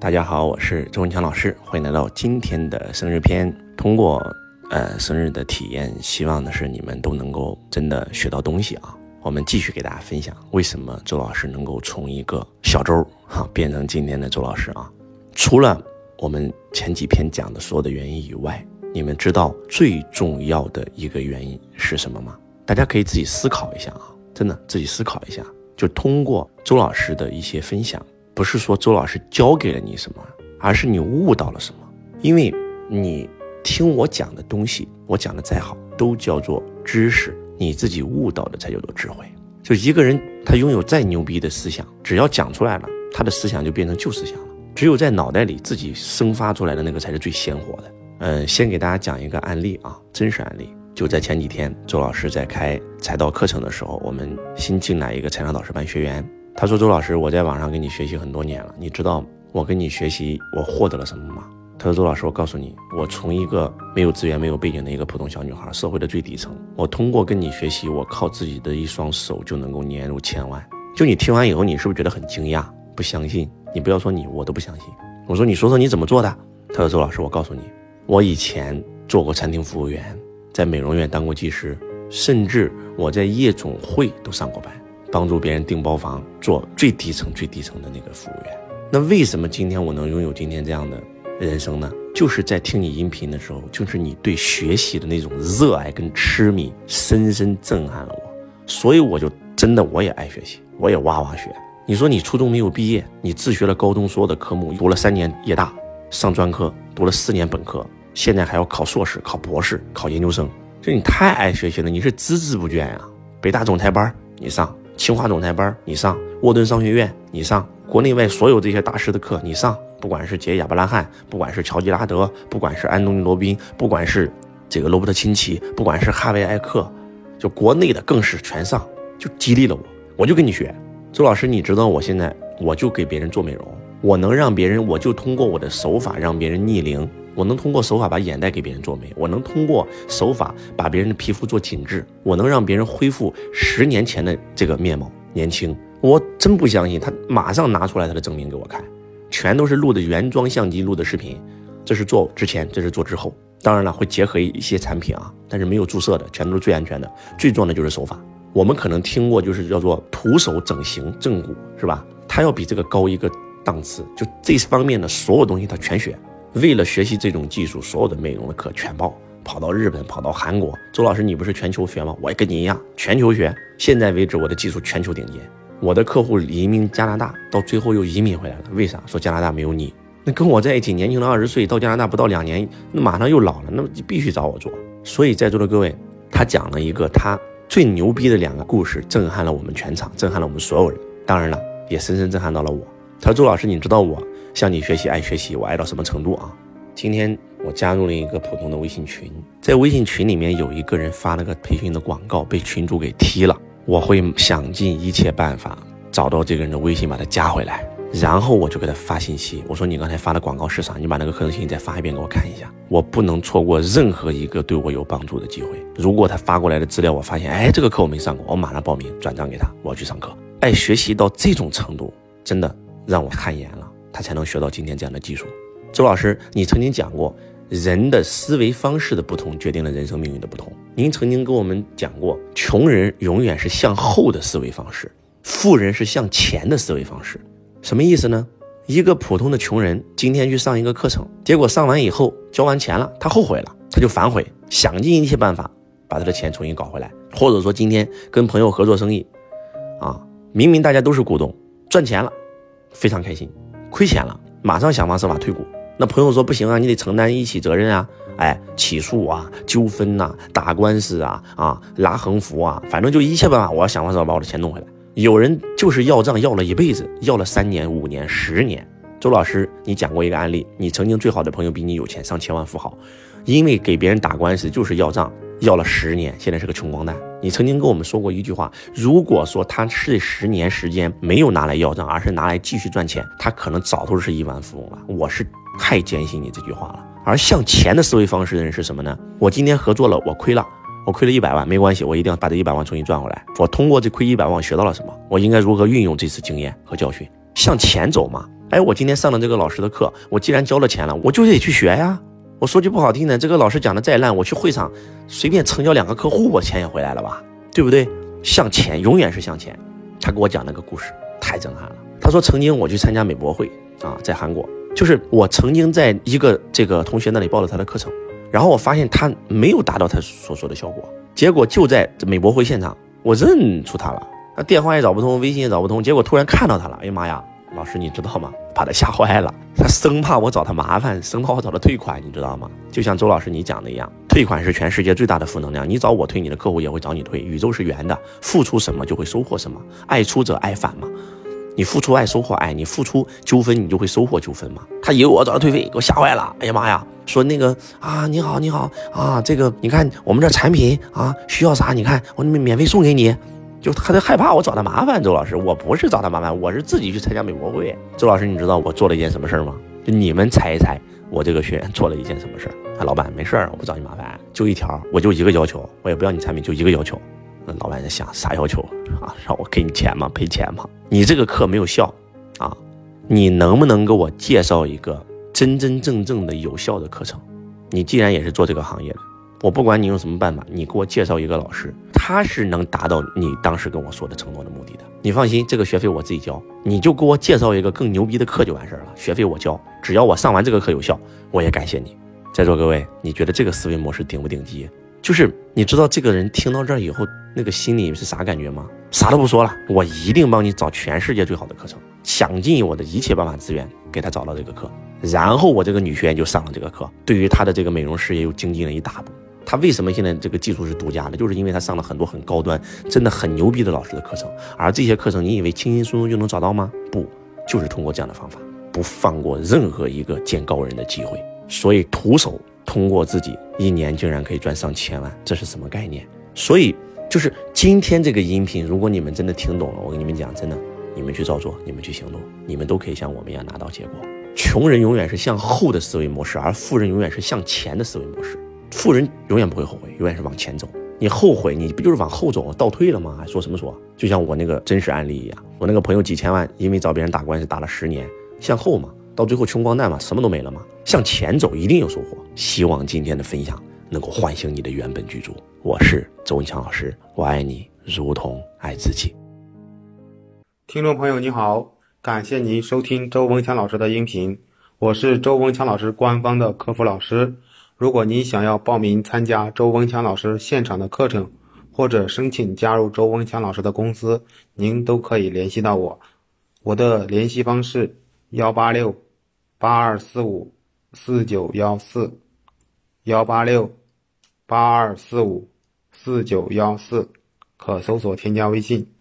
大家好，我是周文强老师，欢迎来到今天的生日篇。通过呃生日的体验，希望的是你们都能够真的学到东西啊。我们继续给大家分享，为什么周老师能够从一个小周哈变成今天的周老师啊？除了我们前几篇讲的所有的原因以外，你们知道最重要的一个原因是什么吗？大家可以自己思考一下啊，真的自己思考一下。就通过周老师的一些分享，不是说周老师教给了你什么，而是你悟到了什么。因为你听我讲的东西，我讲的再好，都叫做知识。你自己悟到的才叫做智慧。就一个人他拥有再牛逼的思想，只要讲出来了，他的思想就变成旧思想了。只有在脑袋里自己生发出来的那个才是最鲜活的。嗯，先给大家讲一个案例啊，真实案例。就在前几天，周老师在开财道课程的时候，我们新进来一个财商导师班学员，他说：“周老师，我在网上跟你学习很多年了，你知道我跟你学习我获得了什么吗？”他说：“周老师，我告诉你，我从一个没有资源、没有背景的一个普通小女孩，社会的最底层，我通过跟你学习，我靠自己的一双手就能够年入千万。就你听完以后，你是不是觉得很惊讶？不相信？你不要说你，我都不相信。我说，你说说你怎么做的？他说：周老师，我告诉你，我以前做过餐厅服务员，在美容院当过技师，甚至我在夜总会都上过班，帮助别人订包房，做最底层、最底层的那个服务员。那为什么今天我能拥有今天这样的？”人生呢，就是在听你音频的时候，就是你对学习的那种热爱跟痴迷，深深震撼了我。所以我就真的我也爱学习，我也哇哇学。你说你初中没有毕业，你自学了高中所有的科目，读了三年夜大，上专科，读了四年本科，现在还要考硕士、考博士、考研究生，就你太爱学习了，你是孜孜不倦呀。北大总裁班你上，清华总裁班你上，沃顿商学院你上，国内外所有这些大师的课你上。不管是杰亚伯拉罕，不管是乔吉拉德，不管是安东尼罗宾，不管是这个罗伯特清崎，不管是哈维艾克，就国内的更是全上，就激励了我。我就跟你学，周老师，你知道我现在我就给别人做美容，我能让别人，我就通过我的手法让别人逆龄，我能通过手法把眼袋给别人做美，我能通过手法把别人的皮肤做紧致，我能让别人恢复十年前的这个面貌年轻。我真不相信，他马上拿出来他的证明给我看。全都是录的原装相机录的视频，这是做之前，这是做之后。当然了，会结合一些产品啊，但是没有注射的，全都是最安全的。最重要的就是手法，我们可能听过，就是叫做徒手整形正骨，是吧？它要比这个高一个档次，就这方面的所有东西他全学。为了学习这种技术，所有的美容的课全报，跑到日本，跑到韩国。周老师，你不是全球学吗？我也跟你一样，全球学。现在为止，我的技术全球顶尖。我的客户移民加拿大，到最后又移民回来了。为啥？说加拿大没有你。那跟我在一起，年轻的二十岁，到加拿大不到两年，那马上又老了，那么必须找我做。所以在座的各位，他讲了一个他最牛逼的两个故事，震撼了我们全场，震撼了我们所有人。当然了，也深深震撼到了我。他说：“周老师，你知道我向你学习，爱学习，我爱到什么程度啊？今天我加入了一个普通的微信群，在微信群里面有一个人发了个培训的广告，被群主给踢了。”我会想尽一切办法找到这个人的微信，把他加回来，然后我就给他发信息。我说：“你刚才发的广告是啥？你把那个课程信息再发一遍给我看一下。我不能错过任何一个对我有帮助的机会。如果他发过来的资料我发现，哎，这个课我没上过，我马上报名转账给他，我要去上课。爱学习到这种程度，真的让我汗颜了。他才能学到今天这样的技术。周老师，你曾经讲过。”人的思维方式的不同，决定了人生命运的不同。您曾经跟我们讲过，穷人永远是向后的思维方式，富人是向前的思维方式。什么意思呢？一个普通的穷人今天去上一个课程，结果上完以后交完钱了，他后悔了，他就反悔，想尽一切办法把他的钱重新搞回来。或者说今天跟朋友合作生意，啊，明明大家都是股东，赚钱了，非常开心，亏钱了，马上想方设法退股。那朋友说不行啊，你得承担一起责任啊！哎，起诉啊，纠纷呐，打官司啊，啊，拉横幅啊，反正就一切办法，我要想方设法把我的钱弄回来。有人就是要账，要了一辈子，要了三年、五年、十年。周老师，你讲过一个案例，你曾经最好的朋友比你有钱，上千万富豪，因为给别人打官司就是要账，要了十年，现在是个穷光蛋。你曾经跟我们说过一句话，如果说他这十年时间没有拿来要账，而是拿来继续赚钱，他可能早都是亿万富翁了。我是。太坚信你这句话了。而向前的思维方式的人是什么呢？我今天合作了，我亏了，我亏了一百万，没关系，我一定要把这一百万重新赚回来。我通过这亏一百万学到了什么？我应该如何运用这次经验和教训？向前走嘛。哎，我今天上了这个老师的课，我既然交了钱了，我就得去学呀。我说句不好听的，这个老师讲的再烂，我去会场随便成交两个客户，我钱也回来了吧，对不对？向前，永远是向前。他给我讲那个故事，太震撼了。他说，曾经我去参加美博会啊，在韩国，就是我曾经在一个这个同学那里报了他的课程，然后我发现他没有达到他所说的效果，结果就在美博会现场，我认出他了，他电话也找不通，微信也找不通，结果突然看到他了，哎呀妈呀！老师，你知道吗？把他吓坏了，他生怕我找他麻烦，生怕我找他退款，你知道吗？就像周老师你讲的一样，退款是全世界最大的负能量。你找我退，你的客户也会找你退。宇宙是圆的，付出什么就会收获什么，爱出者爱返嘛。你付出爱，收获爱；你付出纠纷，你就会收获纠纷嘛。他以为我找他退费，给我吓坏了。哎呀妈呀！说那个啊，你好，你好啊，这个你看我们这产品啊，需要啥？你看我免免费送给你。就他在害怕我找他麻烦，周老师，我不是找他麻烦，我是自己去参加美国会。周老师，你知道我做了一件什么事儿吗？就你们猜一猜，我这个学员做了一件什么事儿？啊，老板，没事儿，我不找你麻烦，就一条，我就一个要求，我也不要你产品，就一个要求。那老板在想啥要求 啊？让我给你钱吗？赔钱吗？你这个课没有效啊？你能不能给我介绍一个真真正正的有效的课程？你既然也是做这个行业的。我不管你用什么办法，你给我介绍一个老师，他是能达到你当时跟我说的承诺的目的的。你放心，这个学费我自己交，你就给我介绍一个更牛逼的课就完事儿了。学费我交，只要我上完这个课有效，我也感谢你。在座各位，你觉得这个思维模式顶不顶级？就是你知道这个人听到这儿以后，那个心里是啥感觉吗？啥都不说了，我一定帮你找全世界最好的课程，想尽我的一切办法资源给他找到这个课，然后我这个女学员就上了这个课，对于她的这个美容事业又精进了一大步。他为什么现在这个技术是独家的？就是因为他上了很多很高端、真的很牛逼的老师的课程，而这些课程你以为轻轻松松就能找到吗？不，就是通过这样的方法，不放过任何一个见高人的机会。所以徒手通过自己一年竟然可以赚上千万，这是什么概念？所以就是今天这个音频，如果你们真的听懂了，我跟你们讲，真的，你们去照做，你们去行动，你们都可以像我们一样拿到结果。穷人永远是向后的思维模式，而富人永远是向前的思维模式。富人永远不会后悔，永远是往前走。你后悔，你不就是往后走，倒退了吗？还说什么说？就像我那个真实案例一样，我那个朋友几千万，因为找别人打官司打了十年，向后嘛，到最后穷光蛋嘛，什么都没了嘛。向前走一定有收获。希望今天的分享能够唤醒你的原本居住。我是周文强老师，我爱你如同爱自己。听众朋友你好，感谢您收听周文强老师的音频，我是周文强老师官方的客服老师。如果您想要报名参加周文强老师现场的课程，或者申请加入周文强老师的公司，您都可以联系到我。我的联系方式：幺八六八二四五四九幺四，幺八六八二四五四九幺四，可搜索添加微信。